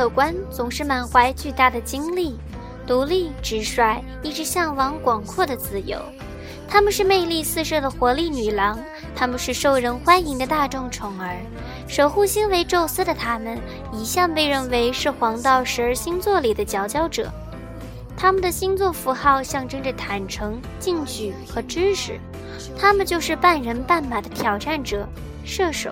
乐观，总是满怀巨大的精力，独立、直率，一直向往广阔的自由。她们是魅力四射的活力女郎，她们是受人欢迎的大众宠儿。守护星为宙斯的她们，一向被认为是黄道十二星座里的佼佼者。他们的星座符号象征着坦诚、进取和知识，他们就是半人半马的挑战者——射手。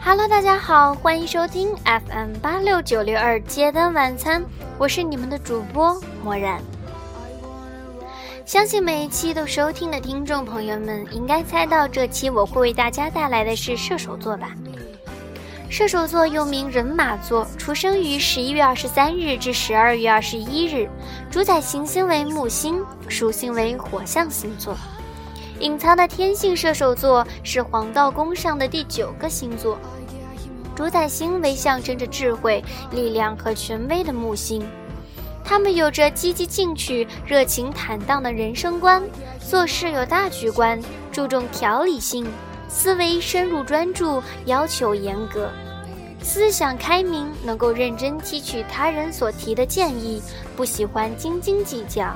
Hello，大家好，欢迎收听 FM 八六九六二街灯晚餐，我是你们的主播漠然。相信每一期都收听的听众朋友们，应该猜到这期我会为大家带来的是射手座吧？射手座又名人马座，出生于十一月二十三日至十二月二十一日，主宰行星为木星，属性为火象星座。隐藏的天性射手座是黄道宫上的第九个星座。主宰星为象征着智慧、力量和权威的木星，他们有着积极进取、热情坦荡的人生观，做事有大局观，注重条理性，思维深入专注，要求严格，思想开明，能够认真汲取他人所提的建议，不喜欢斤斤计较。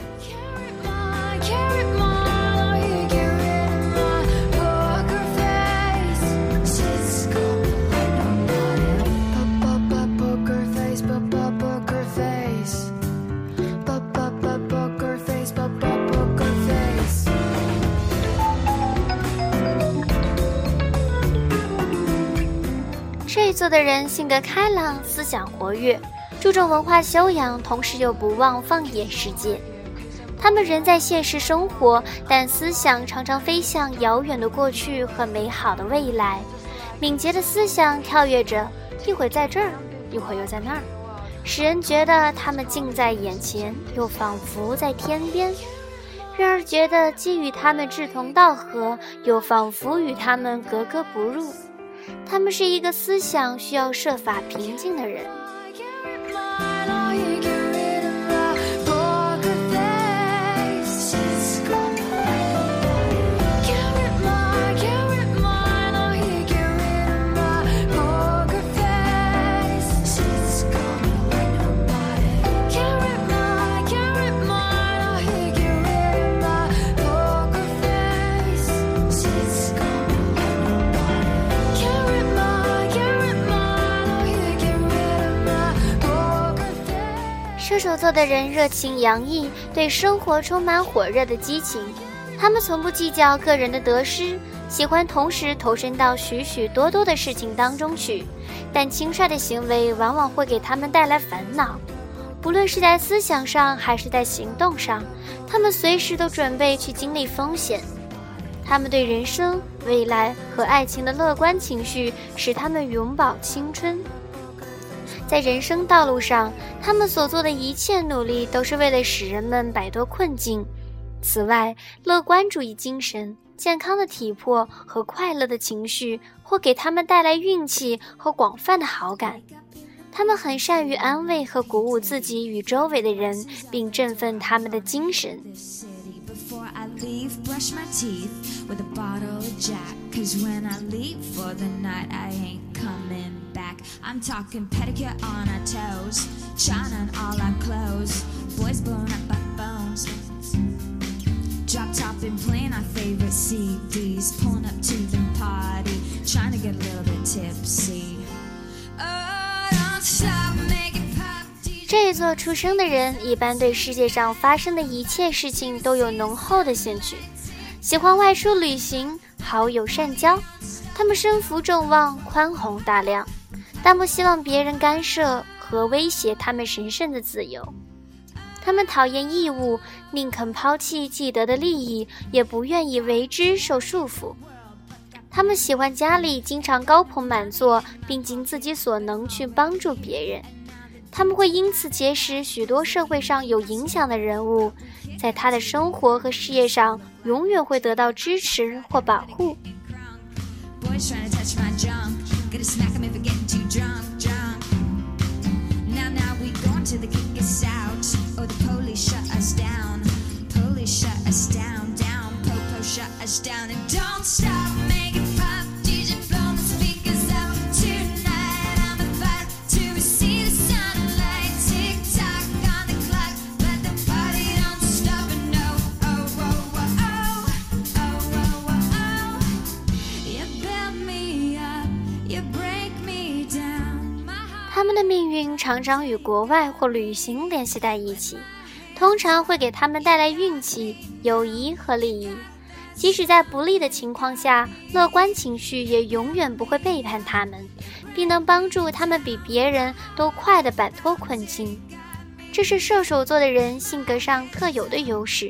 这一座的人性格开朗，思想活跃，注重文化修养，同时又不忘放眼世界。他们人在现实生活，但思想常常飞向遥远的过去和美好的未来。敏捷的思想跳跃着，一会在这儿，一会儿又在那儿，使人觉得他们近在眼前，又仿佛在天边；让人觉得既与他们志同道合，又仿佛与他们格格不入。他们是一个思想需要设法平静的人。做的人热情洋溢，对生活充满火热的激情。他们从不计较个人的得失，喜欢同时投身到许许多多的事情当中去。但轻率的行为往往会给他们带来烦恼。不论是在思想上还是在行动上，他们随时都准备去经历风险。他们对人生、未来和爱情的乐观情绪，使他们永葆青春。在人生道路上，他们所做的一切努力都是为了使人们摆脱困境。此外，乐观主义精神、健康的体魄和快乐的情绪，或给他们带来运气和广泛的好感。他们很善于安慰和鼓舞自己与周围的人，并振奋他们的精神。I'm talking pedicure on our toes, shine on all our clothes, boys blown up by phones. Drop top and playing our favorite CDs, pulling up to the party, trying to get a little bit tipsy. Oh, don't stop making pop. 这一座出生的人，一般对世界上发生的一切事情都有浓厚的兴趣，喜欢外出旅行，好友善交。他们身负众望，宽宏大量。但不希望别人干涉和威胁他们神圣的自由。他们讨厌义务，宁肯抛弃既得的利益，也不愿意为之受束缚。他们喜欢家里经常高朋满座，并尽自己所能去帮助别人。他们会因此结识许多社会上有影响的人物，在他的生活和事业上永远会得到支持或保护。to the kick us out. Oh, 他们的命运常常与国外或旅行联系在一起，通常会给他们带来运气、友谊和利益。即使在不利的情况下，乐观情绪也永远不会背叛他们，并能帮助他们比别人都快地摆脱困境。这是射手座的人性格上特有的优势。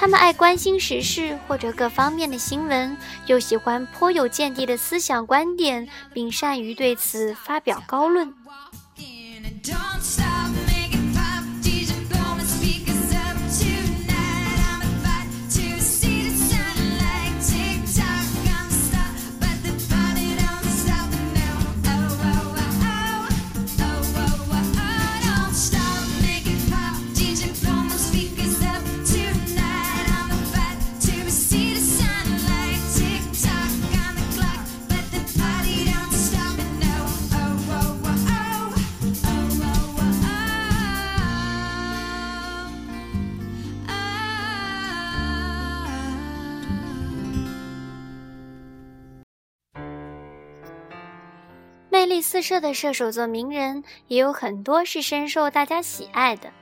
他们爱关心时事或者各方面的新闻，又喜欢颇有见地的思想观点，并善于对此发表高论。四射的射手座名人也有很多是深受大家喜爱的。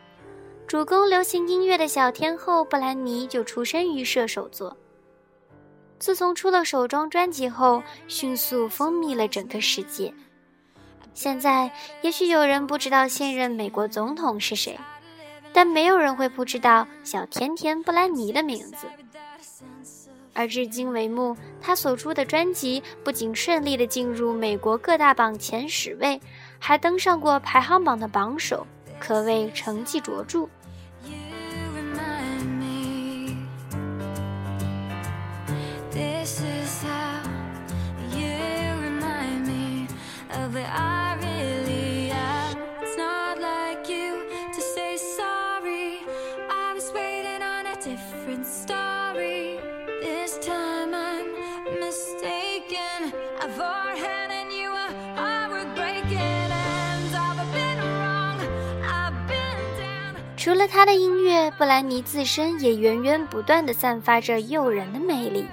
主攻流行音乐的小天后布兰妮就出身于射手座。自从出了首张专辑后，迅速风靡了整个世界。现在也许有人不知道现任美国总统是谁，但没有人会不知道小甜甜布兰妮的名字。而至今为目，他所出的专辑不仅顺利的进入美国各大榜前十位，还登上过排行榜的榜首，可谓成绩卓著。除了他的音乐，布兰妮自身也源源不断地散发着诱人的魅力。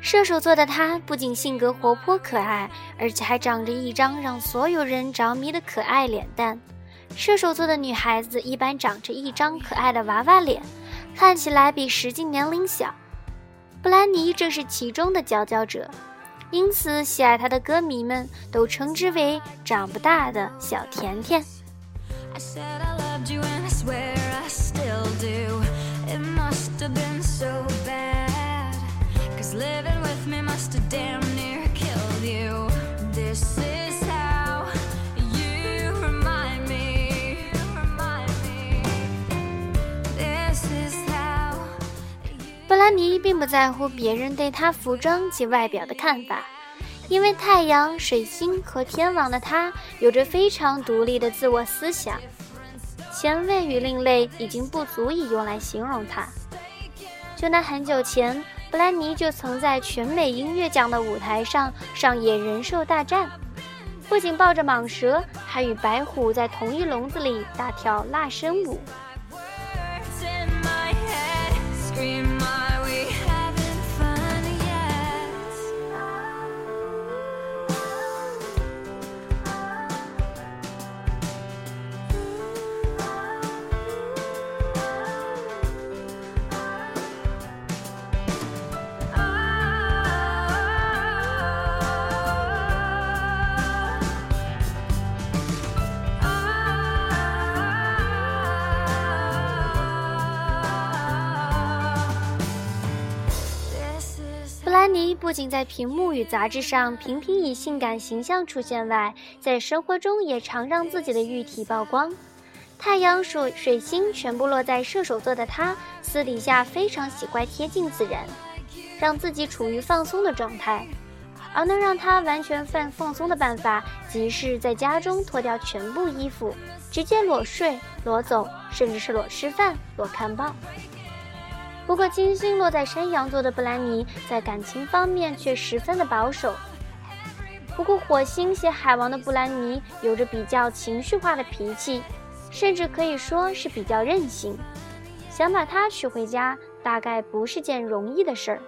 射手座的她不仅性格活泼可爱，而且还长着一张让所有人着迷的可爱脸蛋。射手座的女孩子一般长着一张可爱的娃娃脸，看起来比实际年龄小。布兰妮正是其中的佼佼者，因此喜爱她的歌迷们都称之为“长不大的小甜甜”。布兰妮并不在乎别人对她服装及外表的看法。因为太阳、水星和天王的他有着非常独立的自我思想，前卫与另类已经不足以用来形容他。就拿很久前，布兰妮就曾在全美音乐奖的舞台上上演人兽大战，不仅抱着蟒蛇，还与白虎在同一笼子里大跳辣身舞。安妮不仅在屏幕与杂志上频频以性感形象出现外，在生活中也常让自己的玉体曝光。太阳、水、水星全部落在射手座的她，私底下非常喜欢贴近自然，让自己处于放松的状态。而能让她完全放放松的办法，即是在家中脱掉全部衣服，直接裸睡、裸走，甚至是裸吃饭、裸看报。不过，金星落在山羊座的布兰妮在感情方面却十分的保守。不过，火星写海王的布兰妮有着比较情绪化的脾气，甚至可以说是比较任性。想把她娶回家，大概不是件容易的事儿。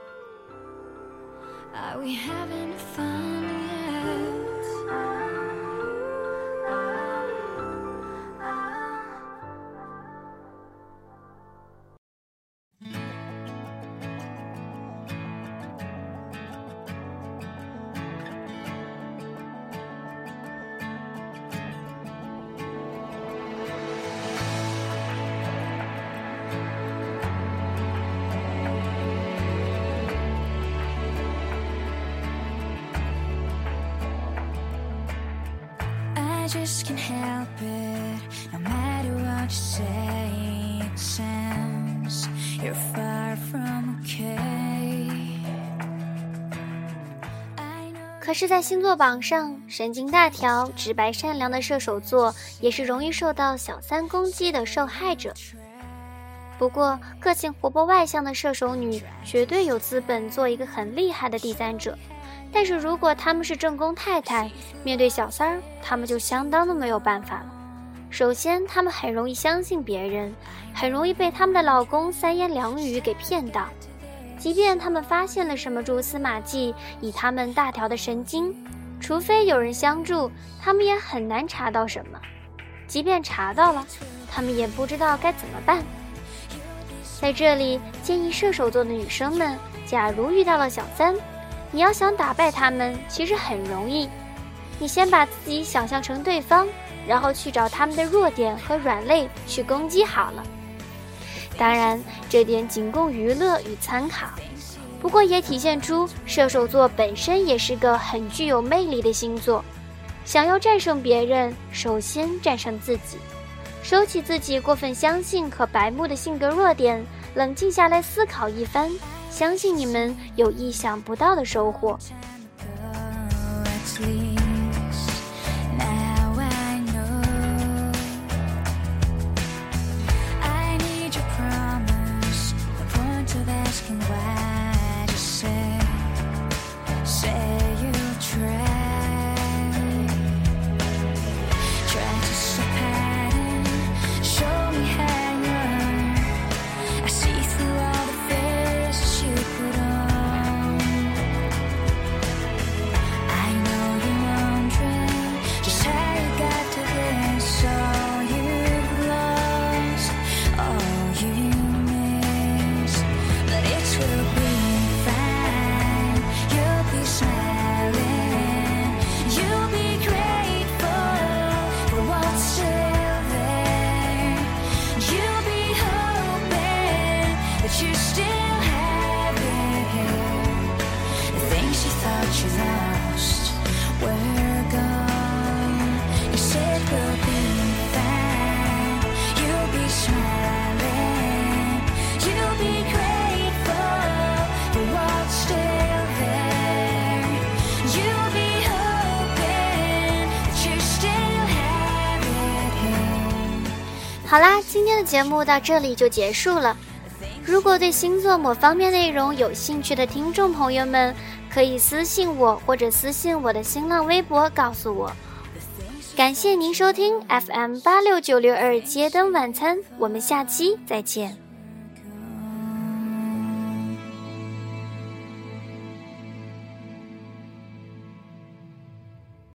Just can't help it. No matter what you say it sounds you're far from okay. 可是在星座榜上神经大条直白善良的射手座也是容易受到小三攻击的受害者。不过个性活泼外向的射手女绝对有资本做一个很厉害的第三者。但是如果他们是正宫太太，面对小三儿，他们就相当的没有办法了。首先，他们很容易相信别人，很容易被他们的老公三言两语给骗到。即便他们发现了什么蛛丝马迹，以他们大条的神经，除非有人相助，他们也很难查到什么。即便查到了，他们也不知道该怎么办。在这里，建议射手座的女生们，假如遇到了小三，你要想打败他们，其实很容易。你先把自己想象成对方，然后去找他们的弱点和软肋去攻击好了。当然，这点仅供娱乐与参考。不过也体现出射手座本身也是个很具有魅力的星座。想要战胜别人，首先战胜自己，收起自己过分相信和白目的性格弱点，冷静下来思考一番。相信你们有意想不到的收获。好啦，今天的节目到这里就结束了。如果对星座某方面内容有兴趣的听众朋友们，可以私信我或者私信我的新浪微博告诉我。感谢您收听 FM 八六九六二街灯晚餐，我们下期再见。